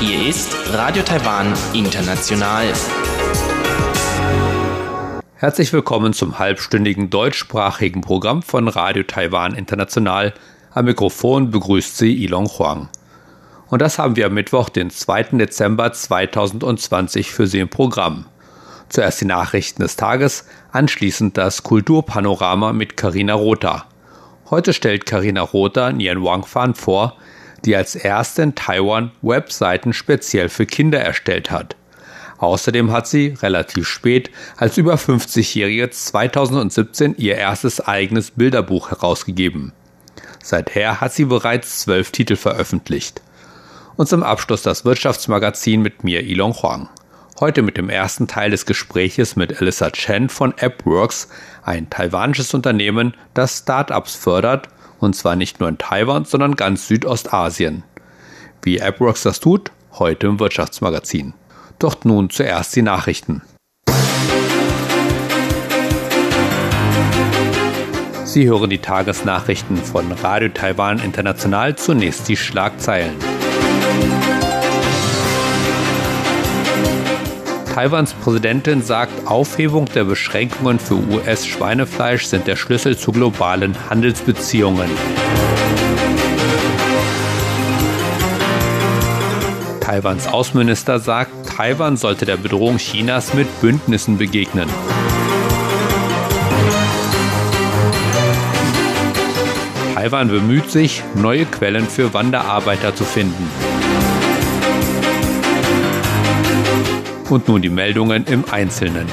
Hier ist Radio Taiwan International. Herzlich willkommen zum halbstündigen deutschsprachigen Programm von Radio Taiwan International. Am Mikrofon begrüßt Sie Ilon Huang. Und das haben wir am Mittwoch, den 2. Dezember 2020 für Sie im Programm. Zuerst die Nachrichten des Tages, anschließend das Kulturpanorama mit Karina Rotha. Heute stellt Karina Rotha Nian Wangfan vor, die als erste in Taiwan Webseiten speziell für Kinder erstellt hat. Außerdem hat sie relativ spät als über 50-Jährige 2017 ihr erstes eigenes Bilderbuch herausgegeben. Seither hat sie bereits zwölf Titel veröffentlicht. Und zum Abschluss das Wirtschaftsmagazin mit mir Ilon Huang. Heute mit dem ersten Teil des Gespräches mit Alyssa Chen von AppWorks, ein taiwanisches Unternehmen, das Startups fördert, und zwar nicht nur in Taiwan, sondern ganz Südostasien. Wie AppWorks das tut, heute im Wirtschaftsmagazin. Doch nun zuerst die Nachrichten. Sie hören die Tagesnachrichten von Radio Taiwan International. Zunächst die Schlagzeilen. Taiwans Präsidentin sagt, Aufhebung der Beschränkungen für US-Schweinefleisch sind der Schlüssel zu globalen Handelsbeziehungen. Taiwans Außenminister sagt, Taiwan sollte der Bedrohung Chinas mit Bündnissen begegnen. Taiwan bemüht sich, neue Quellen für Wanderarbeiter zu finden. Und nun die Meldungen im Einzelnen.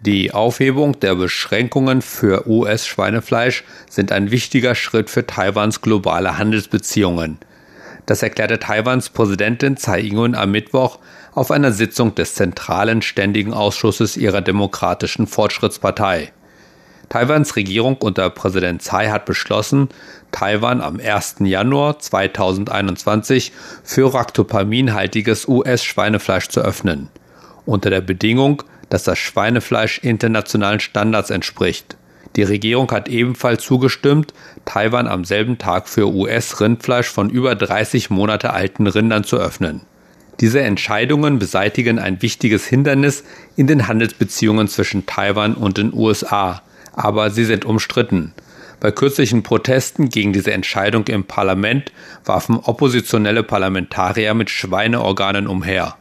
Die Aufhebung der Beschränkungen für US-Schweinefleisch sind ein wichtiger Schritt für Taiwans globale Handelsbeziehungen. Das erklärte Taiwans Präsidentin Tsai Ing-wen am Mittwoch auf einer Sitzung des Zentralen Ständigen Ausschusses ihrer Demokratischen Fortschrittspartei. Taiwans Regierung unter Präsident Tsai hat beschlossen, Taiwan am 1. Januar 2021 für ractopaminhaltiges US-Schweinefleisch zu öffnen, unter der Bedingung, dass das Schweinefleisch internationalen Standards entspricht. Die Regierung hat ebenfalls zugestimmt, Taiwan am selben Tag für US-Rindfleisch von über 30 Monate alten Rindern zu öffnen. Diese Entscheidungen beseitigen ein wichtiges Hindernis in den Handelsbeziehungen zwischen Taiwan und den USA, aber sie sind umstritten. Bei kürzlichen Protesten gegen diese Entscheidung im Parlament warfen oppositionelle Parlamentarier mit Schweineorganen umher.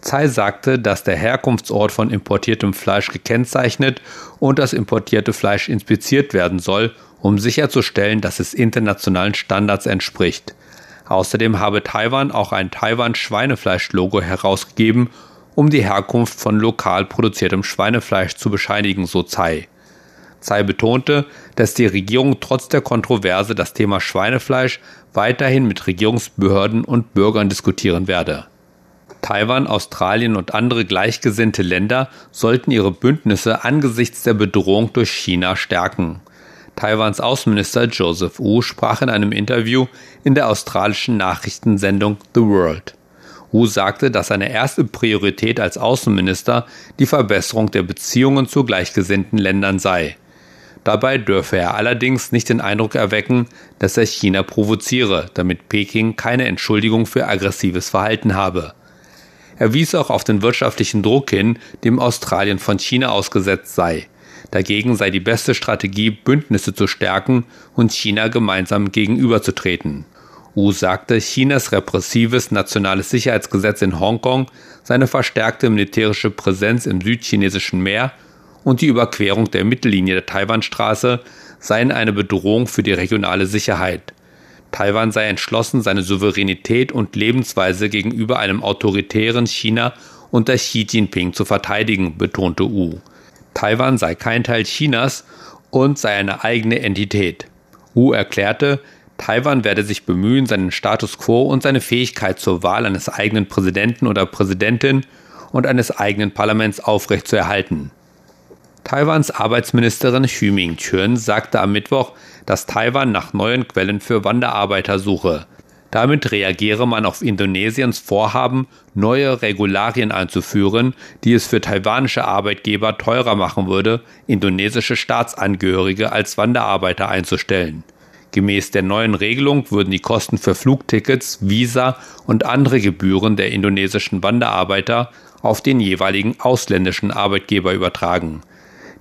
Tsai sagte, dass der Herkunftsort von importiertem Fleisch gekennzeichnet und das importierte Fleisch inspiziert werden soll, um sicherzustellen, dass es internationalen Standards entspricht. Außerdem habe Taiwan auch ein Taiwan-Schweinefleisch-Logo herausgegeben, um die Herkunft von lokal produziertem Schweinefleisch zu bescheinigen, so Tsai. Tsai betonte, dass die Regierung trotz der Kontroverse das Thema Schweinefleisch weiterhin mit Regierungsbehörden und Bürgern diskutieren werde. Taiwan, Australien und andere gleichgesinnte Länder sollten ihre Bündnisse angesichts der Bedrohung durch China stärken. Taiwans Außenminister Joseph Wu sprach in einem Interview in der australischen Nachrichtensendung The World. Wu sagte, dass seine erste Priorität als Außenminister die Verbesserung der Beziehungen zu gleichgesinnten Ländern sei. Dabei dürfe er allerdings nicht den Eindruck erwecken, dass er China provoziere, damit Peking keine Entschuldigung für aggressives Verhalten habe. Er wies auch auf den wirtschaftlichen Druck hin, dem Australien von China ausgesetzt sei. Dagegen sei die beste Strategie, Bündnisse zu stärken und China gemeinsam gegenüberzutreten. Wu sagte, Chinas repressives nationales Sicherheitsgesetz in Hongkong, seine verstärkte militärische Präsenz im südchinesischen Meer und die Überquerung der Mittellinie der Taiwanstraße seien eine Bedrohung für die regionale Sicherheit. Taiwan sei entschlossen, seine Souveränität und Lebensweise gegenüber einem autoritären China unter Xi Jinping zu verteidigen, betonte Wu. Taiwan sei kein Teil Chinas und sei eine eigene Entität. Wu erklärte, Taiwan werde sich bemühen, seinen Status quo und seine Fähigkeit zur Wahl eines eigenen Präsidenten oder Präsidentin und eines eigenen Parlaments aufrechtzuerhalten. Taiwans Arbeitsministerin Xu Ming-chun sagte am Mittwoch, dass Taiwan nach neuen Quellen für Wanderarbeiter suche. Damit reagiere man auf Indonesiens Vorhaben, neue Regularien einzuführen, die es für taiwanische Arbeitgeber teurer machen würde, indonesische Staatsangehörige als Wanderarbeiter einzustellen. Gemäß der neuen Regelung würden die Kosten für Flugtickets, Visa und andere Gebühren der indonesischen Wanderarbeiter auf den jeweiligen ausländischen Arbeitgeber übertragen.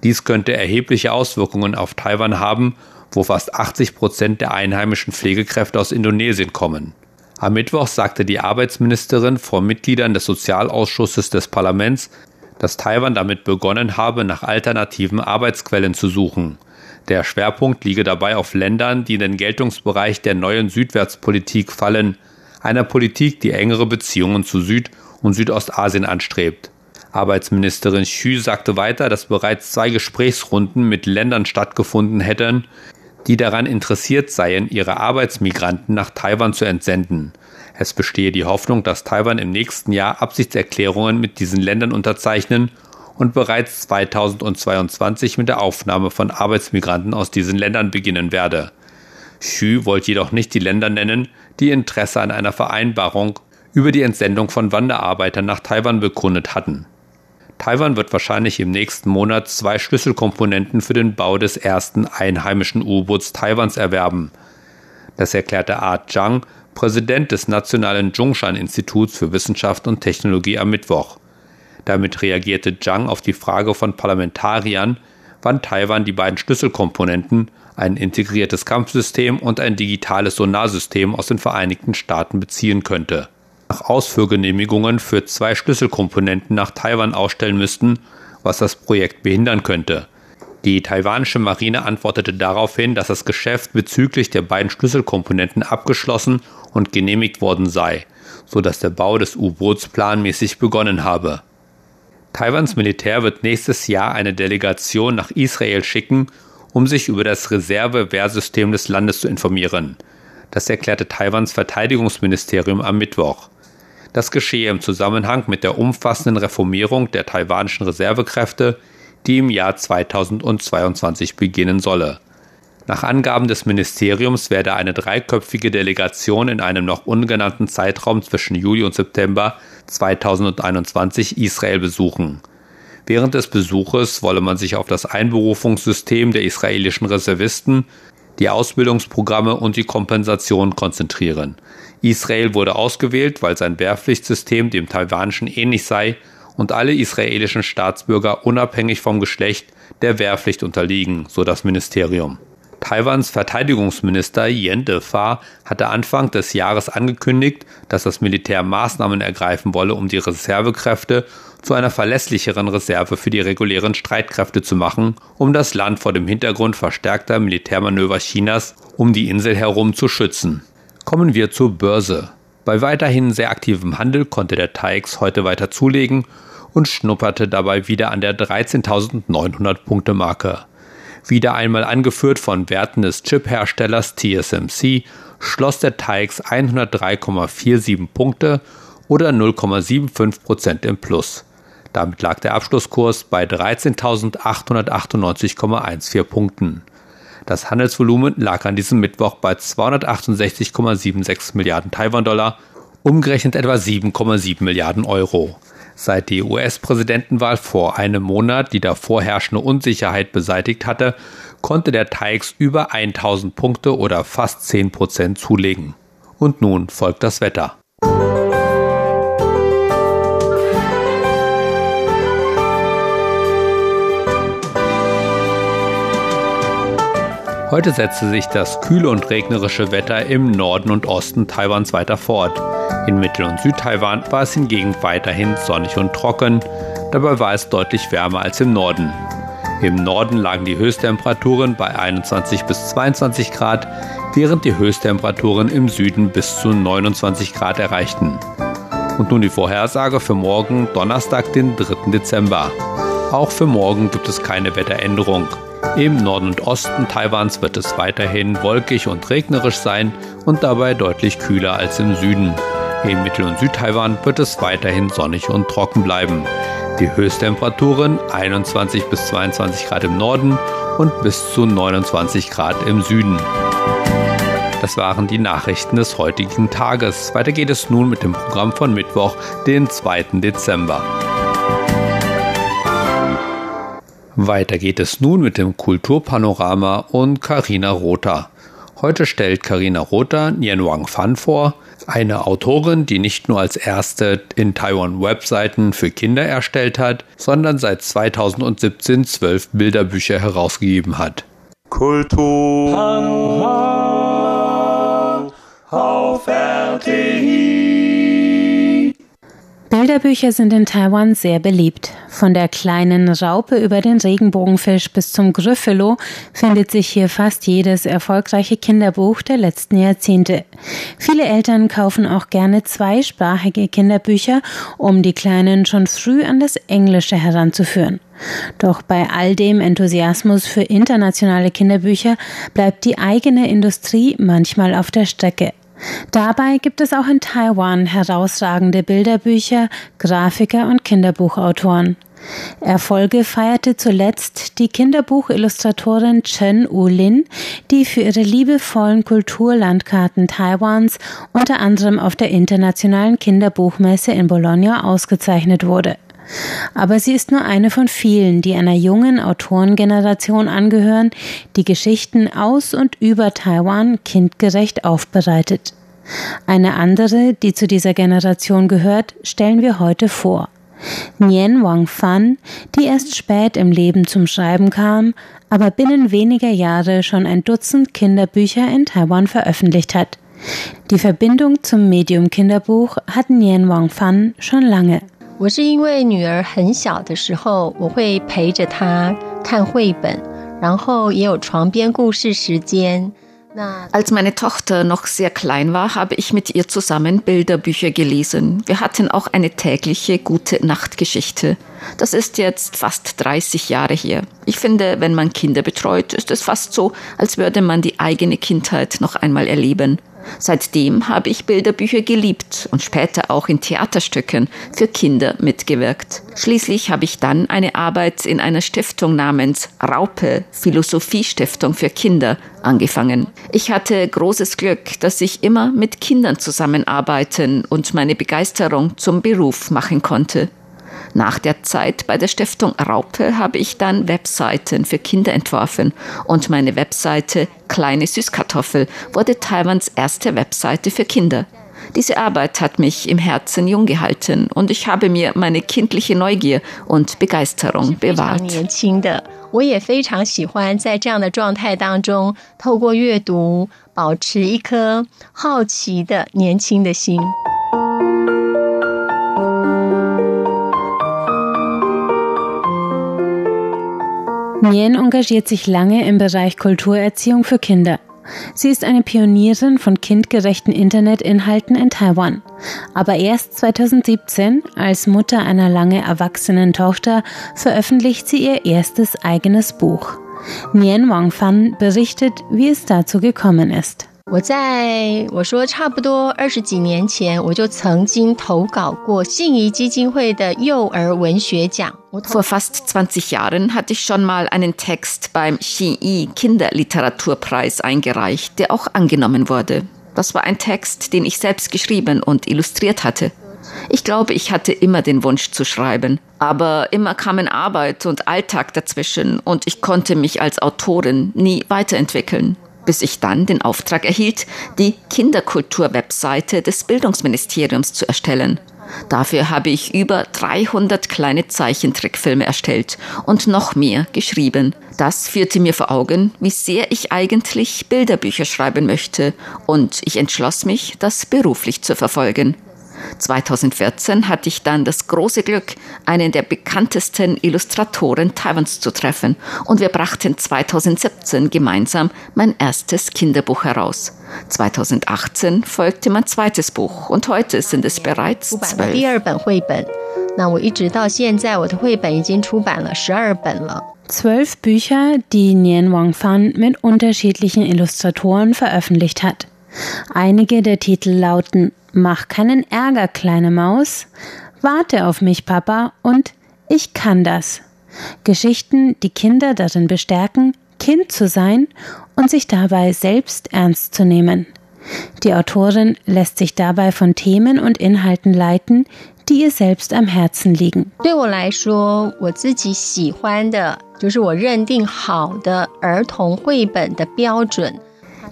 Dies könnte erhebliche Auswirkungen auf Taiwan haben, wo fast 80 Prozent der einheimischen Pflegekräfte aus Indonesien kommen. Am Mittwoch sagte die Arbeitsministerin vor Mitgliedern des Sozialausschusses des Parlaments, dass Taiwan damit begonnen habe, nach alternativen Arbeitsquellen zu suchen. Der Schwerpunkt liege dabei auf Ländern, die in den Geltungsbereich der neuen Südwärtspolitik fallen, einer Politik, die engere Beziehungen zu Süd- und Südostasien anstrebt. Arbeitsministerin Xu sagte weiter, dass bereits zwei Gesprächsrunden mit Ländern stattgefunden hätten, die daran interessiert seien, ihre Arbeitsmigranten nach Taiwan zu entsenden. Es bestehe die Hoffnung, dass Taiwan im nächsten Jahr Absichtserklärungen mit diesen Ländern unterzeichnen und bereits 2022 mit der Aufnahme von Arbeitsmigranten aus diesen Ländern beginnen werde. Xu wollte jedoch nicht die Länder nennen, die Interesse an einer Vereinbarung über die Entsendung von Wanderarbeitern nach Taiwan bekundet hatten. Taiwan wird wahrscheinlich im nächsten Monat zwei Schlüsselkomponenten für den Bau des ersten einheimischen U-Boots Taiwans erwerben. Das erklärte Art Zhang, Präsident des Nationalen Zhongshan-Instituts für Wissenschaft und Technologie am Mittwoch. Damit reagierte Zhang auf die Frage von Parlamentariern, wann Taiwan die beiden Schlüsselkomponenten, ein integriertes Kampfsystem und ein digitales Sonarsystem aus den Vereinigten Staaten beziehen könnte. Nach Ausfuhrgenehmigungen für zwei Schlüsselkomponenten nach Taiwan ausstellen müssten, was das Projekt behindern könnte. Die taiwanische Marine antwortete daraufhin, dass das Geschäft bezüglich der beiden Schlüsselkomponenten abgeschlossen und genehmigt worden sei, so dass der Bau des U-Boots planmäßig begonnen habe. Taiwans Militär wird nächstes Jahr eine Delegation nach Israel schicken, um sich über das Reserve-Wehrsystem des Landes zu informieren. Das erklärte Taiwans Verteidigungsministerium am Mittwoch. Das geschehe im Zusammenhang mit der umfassenden Reformierung der taiwanischen Reservekräfte, die im Jahr 2022 beginnen solle. Nach Angaben des Ministeriums werde eine dreiköpfige Delegation in einem noch ungenannten Zeitraum zwischen Juli und September 2021 Israel besuchen. Während des Besuches wolle man sich auf das Einberufungssystem der israelischen Reservisten, die Ausbildungsprogramme und die Kompensation konzentrieren. Israel wurde ausgewählt, weil sein Wehrpflichtsystem dem taiwanischen ähnlich sei und alle israelischen Staatsbürger unabhängig vom Geschlecht der Wehrpflicht unterliegen, so das Ministerium. Taiwans Verteidigungsminister Yen Defa hatte Anfang des Jahres angekündigt, dass das Militär Maßnahmen ergreifen wolle, um die Reservekräfte zu einer verlässlicheren Reserve für die regulären Streitkräfte zu machen, um das Land vor dem Hintergrund verstärkter Militärmanöver Chinas um die Insel herum zu schützen. Kommen wir zur Börse. Bei weiterhin sehr aktivem Handel konnte der TAIX heute weiter zulegen und schnupperte dabei wieder an der 13.900 Punkte Marke. Wieder einmal angeführt von Werten des Chip-Herstellers TSMC, schloss der TAIX 103,47 Punkte oder 0,75 Prozent im Plus. Damit lag der Abschlusskurs bei 13.898,14 Punkten. Das Handelsvolumen lag an diesem Mittwoch bei 268,76 Milliarden Taiwan-Dollar, umgerechnet etwa 7,7 Milliarden Euro. Seit die US-Präsidentenwahl vor einem Monat die davor herrschende Unsicherheit beseitigt hatte, konnte der TAIX über 1000 Punkte oder fast 10 Prozent zulegen. Und nun folgt das Wetter. Heute setzte sich das kühle und regnerische Wetter im Norden und Osten Taiwans weiter fort. In Mittel- und Südtaiwan war es hingegen weiterhin sonnig und trocken, dabei war es deutlich wärmer als im Norden. Im Norden lagen die Höchsttemperaturen bei 21 bis 22 Grad, während die Höchsttemperaturen im Süden bis zu 29 Grad erreichten. Und nun die Vorhersage für morgen, Donnerstag, den 3. Dezember. Auch für morgen gibt es keine Wetteränderung. Im Norden und Osten Taiwans wird es weiterhin wolkig und regnerisch sein und dabei deutlich kühler als im Süden. In Mittel- und Südtaiwan wird es weiterhin sonnig und trocken bleiben. Die Höchsttemperaturen 21 bis 22 Grad im Norden und bis zu 29 Grad im Süden. Das waren die Nachrichten des heutigen Tages. Weiter geht es nun mit dem Programm von Mittwoch, den 2. Dezember. Weiter geht es nun mit dem Kulturpanorama und Karina Rother. Heute stellt Karina Rother Nien Wang Fan vor, eine Autorin, die nicht nur als erste in Taiwan Webseiten für Kinder erstellt hat, sondern seit 2017 zwölf Bilderbücher herausgegeben hat. Kultur auf RTI. Bilderbücher sind in Taiwan sehr beliebt. Von der kleinen Raupe über den Regenbogenfisch bis zum Gryffalo findet sich hier fast jedes erfolgreiche Kinderbuch der letzten Jahrzehnte. Viele Eltern kaufen auch gerne zweisprachige Kinderbücher, um die Kleinen schon früh an das Englische heranzuführen. Doch bei all dem Enthusiasmus für internationale Kinderbücher bleibt die eigene Industrie manchmal auf der Strecke. Dabei gibt es auch in Taiwan herausragende Bilderbücher, Grafiker und Kinderbuchautoren. Erfolge feierte zuletzt die Kinderbuchillustratorin Chen Ulin, die für ihre liebevollen Kulturlandkarten Taiwans unter anderem auf der internationalen Kinderbuchmesse in Bologna ausgezeichnet wurde. Aber sie ist nur eine von vielen, die einer jungen Autorengeneration angehören, die Geschichten aus und über Taiwan kindgerecht aufbereitet. Eine andere, die zu dieser Generation gehört, stellen wir heute vor. Nien Wang Fan, die erst spät im Leben zum Schreiben kam, aber binnen weniger Jahre schon ein Dutzend Kinderbücher in Taiwan veröffentlicht hat. Die Verbindung zum Medium Kinderbuch hat Nien Wang Fan schon lange. 我是因为女儿很小的时候，我会陪着她看绘本，然后也有床边故事时间。Als meine Tochter noch sehr klein war, habe ich mit ihr zusammen Bilderbücher gelesen. Wir hatten auch eine tägliche gute Nachtgeschichte. Das ist jetzt fast 30 Jahre her. Ich finde, wenn man Kinder betreut, ist es fast so, als würde man die eigene Kindheit noch einmal erleben. Seitdem habe ich Bilderbücher geliebt und später auch in Theaterstücken für Kinder mitgewirkt. Schließlich habe ich dann eine Arbeit in einer Stiftung namens Raupe Philosophiestiftung für Kinder angefangen. Ich hatte großes Glück, dass ich immer mit Kindern zusammenarbeiten und meine Begeisterung zum Beruf machen konnte. Nach der Zeit bei der Stiftung Raupe habe ich dann Webseiten für Kinder entworfen und meine Webseite Kleine Süßkartoffel wurde Taiwans erste Webseite für Kinder. Diese Arbeit hat mich im Herzen jung gehalten und ich habe mir meine kindliche Neugier und Begeisterung bewahrt. 我也非常喜欢在这样的状态当中，透过阅读，保持一颗好奇的年轻的心。 Nien engagiert sich lange im Bereich Kulturerziehung für Kinder. Sie ist eine Pionierin von kindgerechten Internetinhalten in Taiwan. Aber erst 2017, als Mutter einer lange erwachsenen Tochter, veröffentlicht sie ihr erstes eigenes Buch. Nien Wangfan berichtet, wie es dazu gekommen ist. 我在我说差不多二十几年前，我就曾经投稿过信宜基金会的幼儿文学奖。Vor fast 20 Jahren hatte ich schon mal einen Text beim Xinyi Kinderliteraturpreis eingereicht, der auch angenommen wurde. Das war ein Text, den ich selbst geschrieben und illustriert hatte. Ich glaube, ich hatte immer den Wunsch zu schreiben, aber immer kamen Arbeit und Alltag dazwischen und ich konnte mich als Autorin nie weiterentwickeln bis ich dann den Auftrag erhielt, die Kinderkultur-Webseite des Bildungsministeriums zu erstellen. Dafür habe ich über 300 kleine Zeichentrickfilme erstellt und noch mehr geschrieben. Das führte mir vor Augen, wie sehr ich eigentlich Bilderbücher schreiben möchte, und ich entschloss mich, das beruflich zu verfolgen. 2014 hatte ich dann das große Glück, einen der bekanntesten Illustratoren Taiwans zu treffen und wir brachten 2017 gemeinsam mein erstes Kinderbuch heraus. 2018 folgte mein zweites Buch und heute sind es bereits zwölf. Zwölf Bücher, die Nian Wangfan mit unterschiedlichen Illustratoren veröffentlicht hat. Einige der Titel lauten Mach keinen Ärger, kleine Maus. Warte auf mich, Papa, und ich kann das. Geschichten, die Kinder darin bestärken, Kind zu sein und sich dabei selbst ernst zu nehmen. Die Autorin lässt sich dabei von Themen und Inhalten leiten, die ihr selbst am Herzen liegen.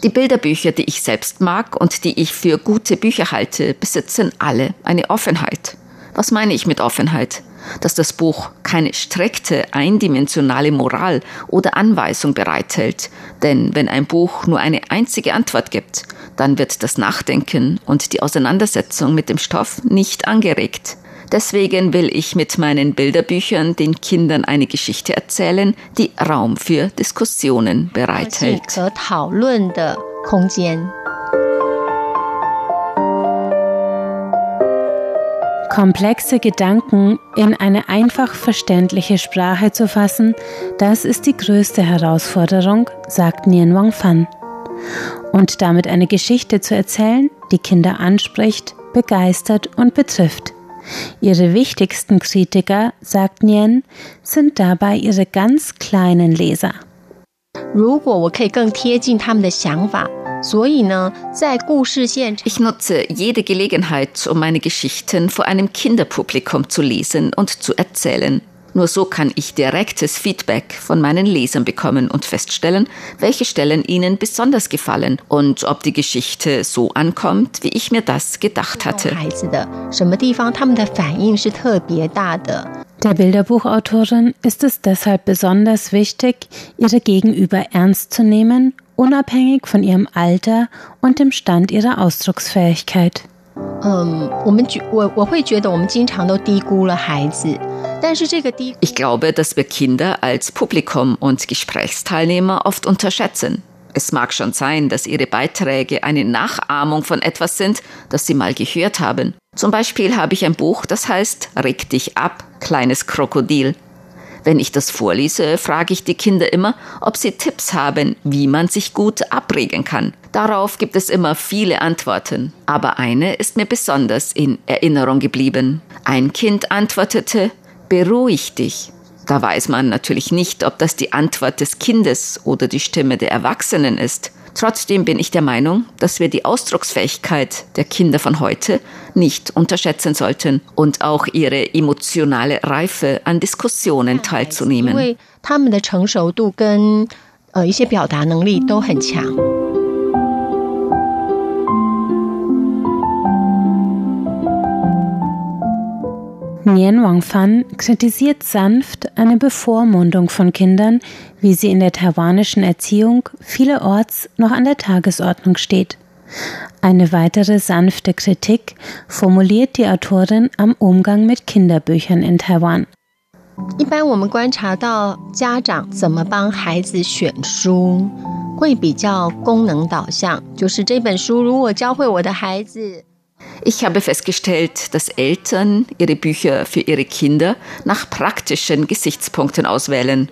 Die Bilderbücher, die ich selbst mag und die ich für gute Bücher halte, besitzen alle eine Offenheit. Was meine ich mit Offenheit? Dass das Buch keine strikte, eindimensionale Moral oder Anweisung bereithält. Denn wenn ein Buch nur eine einzige Antwort gibt, dann wird das Nachdenken und die Auseinandersetzung mit dem Stoff nicht angeregt. Deswegen will ich mit meinen Bilderbüchern den Kindern eine Geschichte erzählen, die Raum für Diskussionen bereithält. Komplexe Gedanken in eine einfach verständliche Sprache zu fassen, das ist die größte Herausforderung, sagt Nien Wang Fan. Und damit eine Geschichte zu erzählen, die Kinder anspricht, begeistert und betrifft. Ihre wichtigsten Kritiker, sagt Nien, sind dabei ihre ganz kleinen Leser. 如果我可以更贴近他们的想法，所以呢，在故事现场， Ich nutze jede Gelegenheit, um meine Geschichten vor einem Kinderpublikum zu lesen und zu erzählen. Nur so kann ich direktes Feedback von meinen Lesern bekommen und feststellen, welche Stellen ihnen besonders gefallen und ob die Geschichte so ankommt, wie ich mir das gedacht hatte. Der Bilderbuchautorin ist es deshalb besonders wichtig, ihre Gegenüber ernst zu nehmen, unabhängig von ihrem Alter und dem Stand ihrer Ausdrucksfähigkeit. 嗯，我们觉我我会觉得我们经常都低估了孩子，但是这个低 Ich glaube, dass wir Kinder als Publikum und Gesprächsteilnehmer oft unterschätzen. Es mag schon sein, dass ihre Beiträge eine Nachahmung von etwas sind, das sie mal gehört haben. Zum Beispiel habe ich ein Buch, das heißt Reg dich ab, kleines Krokodil. Wenn ich das vorlese, frage ich die Kinder immer, ob sie Tipps haben, wie man sich gut abregen kann. Darauf gibt es immer viele Antworten, aber eine ist mir besonders in Erinnerung geblieben. Ein Kind antwortete, beruhig dich. Da weiß man natürlich nicht, ob das die Antwort des Kindes oder die Stimme der Erwachsenen ist. Trotzdem bin ich der Meinung, dass wir die Ausdrucksfähigkeit der Kinder von heute nicht unterschätzen sollten und auch ihre emotionale Reife an Diskussionen 因 teilzunehmen. 为他们的成熟度跟呃一些表达能力都很强。 Nien Wang Fan kritisiert sanft eine Bevormundung von Kindern, wie sie in der taiwanischen Erziehung vielerorts noch an der Tagesordnung steht. Eine weitere sanfte Kritik formuliert die Autorin am Umgang mit Kinderbüchern in Taiwan. 一般我们观察到家长怎么帮孩子选书，会比较功能导向，就是这本书如果教会我的孩子。 Ich habe festgestellt, dass Eltern ihre Bücher für ihre Kinder nach praktischen Gesichtspunkten auswählen.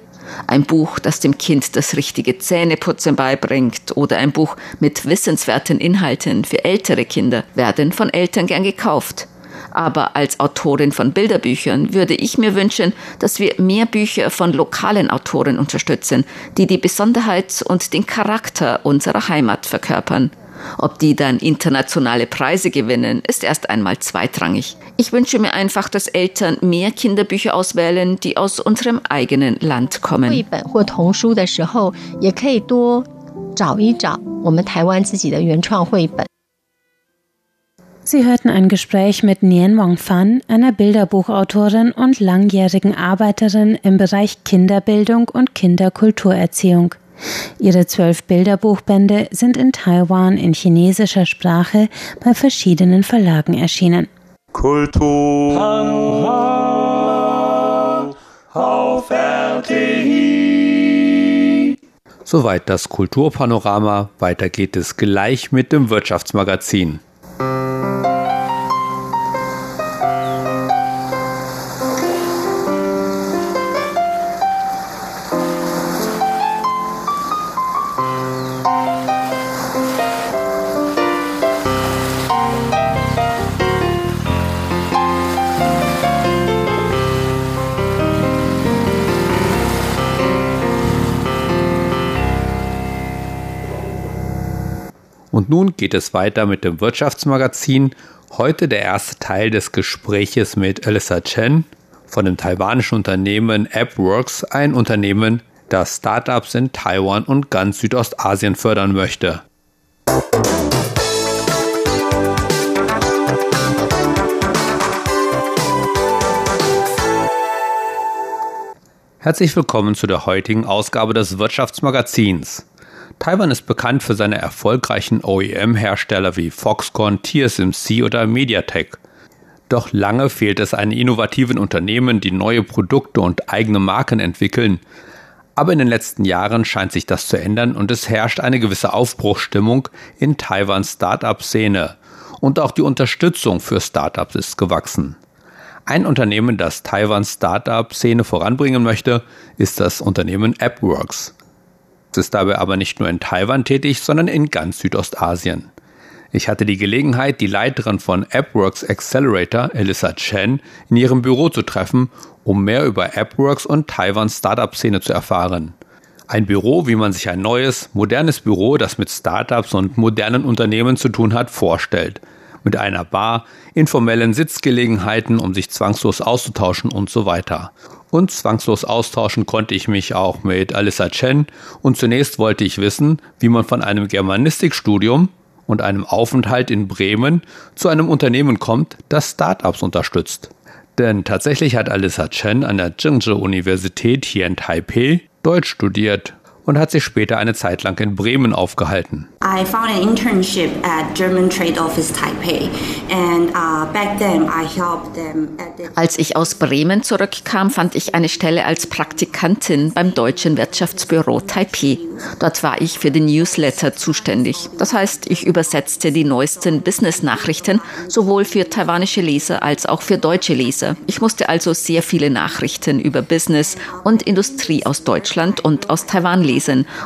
Ein Buch, das dem Kind das richtige Zähneputzen beibringt oder ein Buch mit wissenswerten Inhalten für ältere Kinder werden von Eltern gern gekauft. Aber als Autorin von Bilderbüchern würde ich mir wünschen, dass wir mehr Bücher von lokalen Autoren unterstützen, die die Besonderheit und den Charakter unserer Heimat verkörpern. Ob die dann internationale Preise gewinnen, ist erst einmal zweitrangig. Ich wünsche mir einfach, dass Eltern mehr Kinderbücher auswählen, die aus unserem eigenen Land kommen. Sie hörten ein Gespräch mit Nian Wongfan, einer Bilderbuchautorin und langjährigen Arbeiterin im Bereich Kinderbildung und Kinderkulturerziehung. Ihre zwölf Bilderbuchbände sind in Taiwan in chinesischer Sprache bei verschiedenen Verlagen erschienen. Kultur auf RTI. Soweit das Kulturpanorama. Weiter geht es gleich mit dem Wirtschaftsmagazin. Und nun geht es weiter mit dem Wirtschaftsmagazin. Heute der erste Teil des Gespräches mit Alyssa Chen von dem taiwanischen Unternehmen AppWorks, ein Unternehmen, das Startups in Taiwan und ganz Südostasien fördern möchte. Herzlich willkommen zu der heutigen Ausgabe des Wirtschaftsmagazins. Taiwan ist bekannt für seine erfolgreichen OEM-Hersteller wie Foxconn, TSMC oder MediaTek. Doch lange fehlt es an innovativen Unternehmen, die neue Produkte und eigene Marken entwickeln. Aber in den letzten Jahren scheint sich das zu ändern und es herrscht eine gewisse Aufbruchstimmung in Taiwans Start-up-Szene. Und auch die Unterstützung für Startups ist gewachsen. Ein Unternehmen, das Taiwans Start-up-Szene voranbringen möchte, ist das Unternehmen AppWorks ist dabei aber nicht nur in Taiwan tätig, sondern in ganz Südostasien. Ich hatte die Gelegenheit, die Leiterin von AppWorks Accelerator, Elissa Chen, in ihrem Büro zu treffen, um mehr über AppWorks und Taiwans Startup-Szene zu erfahren. Ein Büro, wie man sich ein neues, modernes Büro, das mit Startups und modernen Unternehmen zu tun hat, vorstellt. Mit einer Bar, informellen Sitzgelegenheiten, um sich zwangslos auszutauschen und so weiter. Und zwangslos austauschen konnte ich mich auch mit Alyssa Chen und zunächst wollte ich wissen, wie man von einem Germanistikstudium und einem Aufenthalt in Bremen zu einem Unternehmen kommt, das Startups unterstützt. Denn tatsächlich hat Alyssa Chen an der Zhengzhou Universität hier in Taipei Deutsch studiert und hat sich später eine Zeit lang in Bremen aufgehalten. I found an internship at German Trade Office Taipei and uh, back then I helped them Als ich aus Bremen zurückkam, fand ich eine Stelle als Praktikantin beim deutschen Wirtschaftsbüro Taipei. Dort war ich für den Newsletter zuständig. Das heißt, ich übersetzte die neuesten Business-Nachrichten sowohl für taiwanische Leser als auch für deutsche Leser. Ich musste also sehr viele Nachrichten über Business und Industrie aus Deutschland und aus Taiwan lesen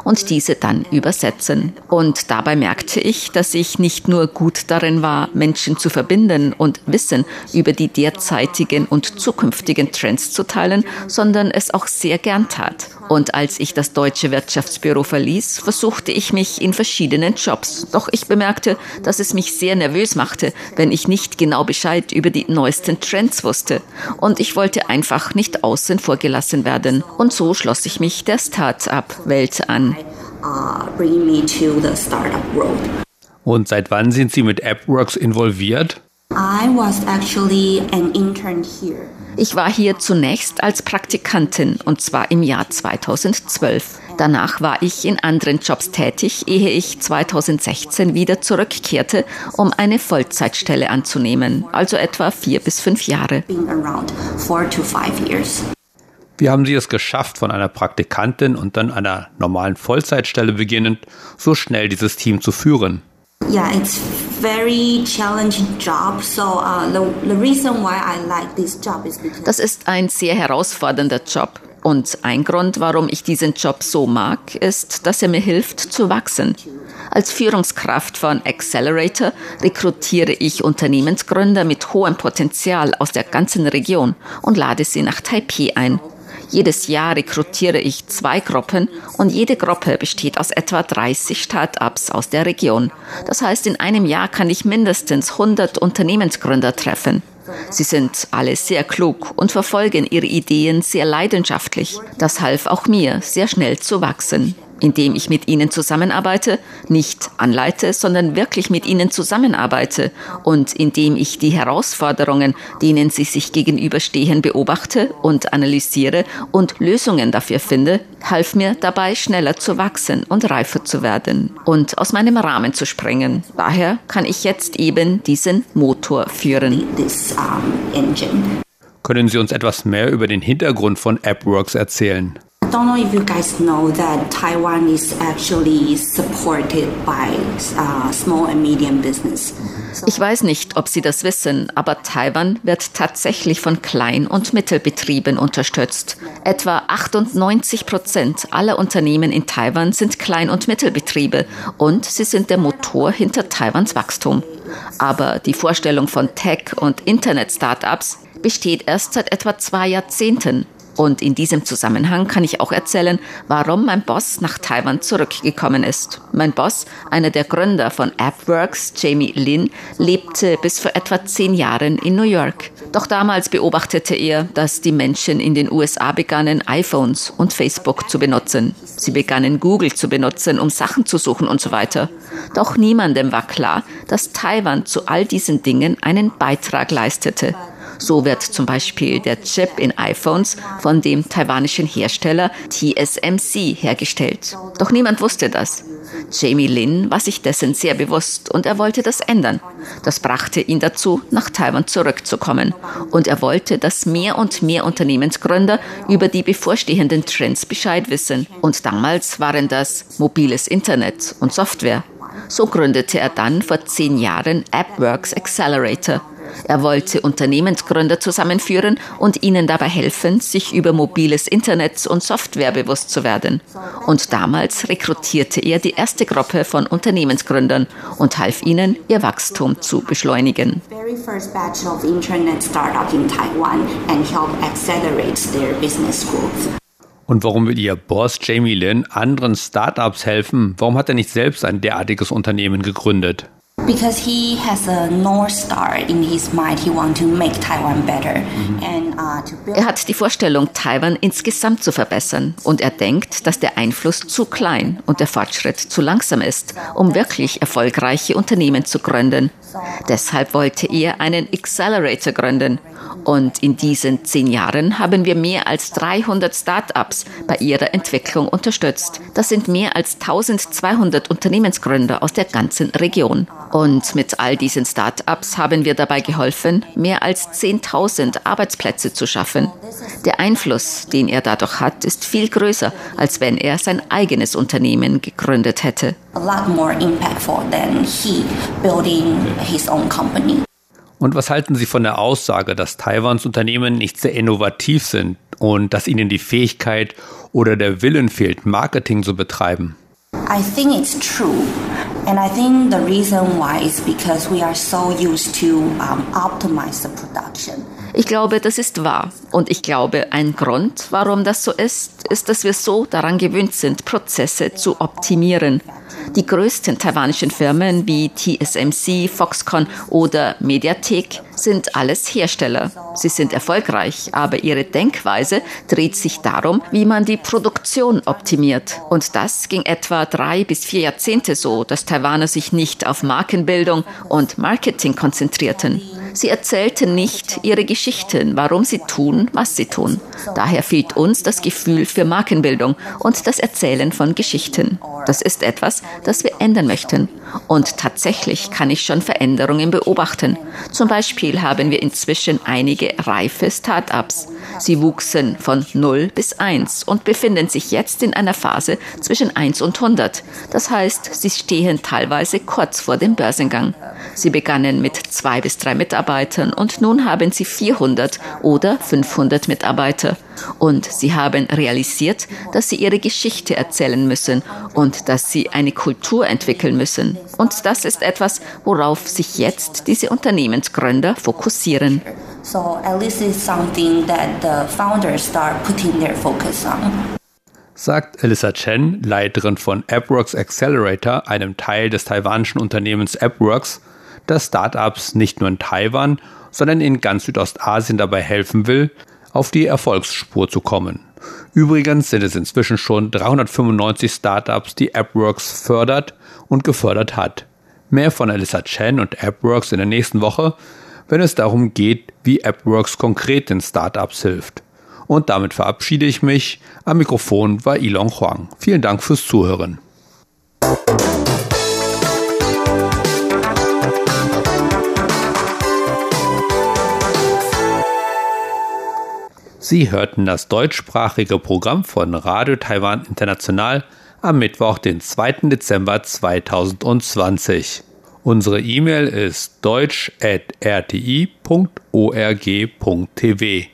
und diese dann übersetzen. Und dabei merkte ich, dass ich nicht nur gut darin war, Menschen zu verbinden und Wissen über die derzeitigen und zukünftigen Trends zu teilen, sondern es auch sehr gern tat. Und als ich das deutsche Wirtschaftsbüro verließ, versuchte ich mich in verschiedenen Jobs. Doch ich bemerkte, dass es mich sehr nervös machte, wenn ich nicht genau Bescheid über die neuesten Trends wusste. Und ich wollte einfach nicht außen vor gelassen werden. Und so schloss ich mich der Start-up-Welt an. Und seit wann sind Sie mit AppWorks involviert? I was actually an intern here. Ich war hier zunächst als Praktikantin und zwar im Jahr 2012. Danach war ich in anderen Jobs tätig, ehe ich 2016 wieder zurückkehrte, um eine Vollzeitstelle anzunehmen, also etwa vier bis fünf Jahre. Wie haben Sie es geschafft, von einer Praktikantin und dann einer normalen Vollzeitstelle beginnend, so schnell dieses Team zu führen? Yeah, it's very challenging job. So uh, the, the reason why I like this job is because Das ist ein sehr herausfordernder Job. Und ein Grund, warum ich diesen Job so mag, ist, dass er mir hilft zu wachsen. Als Führungskraft von Accelerator rekrutiere ich Unternehmensgründer mit hohem Potenzial aus der ganzen Region und lade sie nach Taipei ein. Jedes Jahr rekrutiere ich zwei Gruppen und jede Gruppe besteht aus etwa 30 Start-ups aus der Region. Das heißt, in einem Jahr kann ich mindestens 100 Unternehmensgründer treffen. Sie sind alle sehr klug und verfolgen ihre Ideen sehr leidenschaftlich. Das half auch mir, sehr schnell zu wachsen indem ich mit ihnen zusammenarbeite, nicht anleite, sondern wirklich mit ihnen zusammenarbeite und indem ich die Herausforderungen, denen sie sich gegenüberstehen, beobachte und analysiere und Lösungen dafür finde, half mir dabei schneller zu wachsen und reifer zu werden und aus meinem Rahmen zu springen. Daher kann ich jetzt eben diesen Motor führen. Können Sie uns etwas mehr über den Hintergrund von AppWorks erzählen? Don't know if you guys know that Taiwan is actually supported by uh, small and medium business. Ich weiß nicht, ob Sie das wissen, aber Taiwan wird tatsächlich von Klein- und Mittelbetrieben unterstützt. Etwa 98 Prozent aller Unternehmen in Taiwan sind Klein- und Mittelbetriebe und sie sind der Motor hinter Taiwans Wachstum. Aber die Vorstellung von Tech- und Internet-Startups besteht erst seit etwa zwei Jahrzehnten. Und in diesem Zusammenhang kann ich auch erzählen, warum mein Boss nach Taiwan zurückgekommen ist. Mein Boss, einer der Gründer von AppWorks, Jamie Lin, lebte bis vor etwa zehn Jahren in New York. Doch damals beobachtete er, dass die Menschen in den USA begannen, iPhones und Facebook zu benutzen. Sie begannen Google zu benutzen, um Sachen zu suchen und so weiter. Doch niemandem war klar, dass Taiwan zu all diesen Dingen einen Beitrag leistete. So wird zum Beispiel der Chip in iPhones von dem taiwanischen Hersteller TSMC hergestellt. Doch niemand wusste das. Jamie Lin war sich dessen sehr bewusst und er wollte das ändern. Das brachte ihn dazu, nach Taiwan zurückzukommen. Und er wollte, dass mehr und mehr Unternehmensgründer über die bevorstehenden Trends Bescheid wissen. Und damals waren das mobiles Internet und Software. So gründete er dann vor zehn Jahren AppWorks Accelerator. Er wollte Unternehmensgründer zusammenführen und ihnen dabei helfen, sich über mobiles Internet und Software bewusst zu werden. Und damals rekrutierte er die erste Gruppe von Unternehmensgründern und half ihnen, ihr Wachstum zu beschleunigen. Und warum will Ihr Boss Jamie Lin anderen Startups helfen? Warum hat er nicht selbst ein derartiges Unternehmen gegründet? Because he has a north star in his mind. He wants to make Taiwan better mhm. and uh, to build. Er hat die Vorstellung, Taiwan insgesamt zu verbessern und er denkt, dass der Einfluss zu klein und der Fortschritt zu langsam ist, um wirklich erfolgreiche Unternehmen zu gründen. Deshalb wollte er einen Accelerator gründen. Und in diesen zehn Jahren haben wir mehr als 300 Start-ups bei ihrer Entwicklung unterstützt. Das sind mehr als 1200 Unternehmensgründer aus der ganzen Region. Und mit all diesen Start-ups haben wir dabei geholfen, mehr als 10.000 Arbeitsplätze zu schaffen. Der Einfluss, den er dadurch hat, ist viel größer, als wenn er sein eigenes Unternehmen gegründet hätte. A lot more impactful than he building his own company. Und was halten Sie von der Aussage, dass Taiwans Unternehmen nicht sehr innovativ sind und dass ihnen die Fähigkeit oder der Willen fehlt, Marketing zu betreiben? I think it's true. And I think the reason why is because we are so used to um, optimize the production. Ich glaube, das ist wahr. Und ich glaube, ein Grund, warum das so ist, ist, dass wir so daran gewöhnt sind, Prozesse zu optimieren. Die größten taiwanischen Firmen wie TSMC, Foxconn oder Mediatek sind alles Hersteller. Sie sind erfolgreich, aber ihre Denkweise dreht sich darum, wie man die Produktion optimiert. Und das ging etwa drei bis vier Jahrzehnte so, dass Taiwaner sich nicht auf Markenbildung und Marketing konzentrierten. Sie erzählten nicht ihre Geschichten, warum sie tun, was sie tun. Daher fehlt uns das Gefühl für Markenbildung und das Erzählen von Geschichten. Das ist etwas, das wir ändern möchten. Und tatsächlich kann ich schon Veränderungen beobachten. Zum Beispiel haben wir inzwischen einige reife Start-ups. Sie wuchsen von 0 bis 1 und befinden sich jetzt in einer Phase zwischen 1 und 100. Das heißt, sie stehen teilweise kurz vor dem Börsengang. Sie begannen mit zwei bis drei Mitarbeitern und nun haben sie 400 oder 500 Mitarbeiter. Und sie haben realisiert, dass sie ihre Geschichte erzählen müssen und dass sie eine Kultur entwickeln müssen. Und das ist etwas, worauf sich jetzt diese Unternehmensgründer fokussieren. So at least it's something that the founders start putting their focus on sagt Elissa Chen, Leiterin von AppWorks Accelerator, einem Teil des taiwanischen Unternehmens AppWorks, das Startups nicht nur in Taiwan, sondern in ganz Südostasien dabei helfen will, auf die Erfolgsspur zu kommen. Übrigens sind es inzwischen schon 395 Startups, die AppWorks fördert und gefördert hat. Mehr von Alyssa Chen und AppWorks in der nächsten Woche, wenn es darum geht, wie AppWorks konkret den Startups hilft. Und damit verabschiede ich mich. Am Mikrofon war Ilon Huang. Vielen Dank fürs Zuhören. Sie hörten das deutschsprachige Programm von Radio Taiwan International am Mittwoch, den 2. Dezember 2020. Unsere E-Mail ist deutsch.rti.org.tv.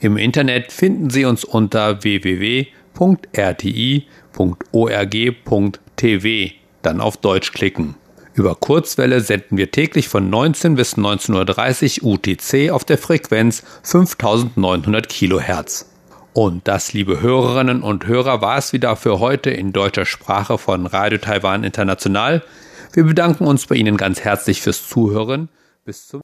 Im Internet finden Sie uns unter www.rti.org.tv. Dann auf Deutsch klicken. Über Kurzwelle senden wir täglich von 19 bis 19.30 Uhr UTC auf der Frequenz 5900 kHz. Und das, liebe Hörerinnen und Hörer, war es wieder für heute in deutscher Sprache von Radio Taiwan International. Wir bedanken uns bei Ihnen ganz herzlich fürs Zuhören. Bis zum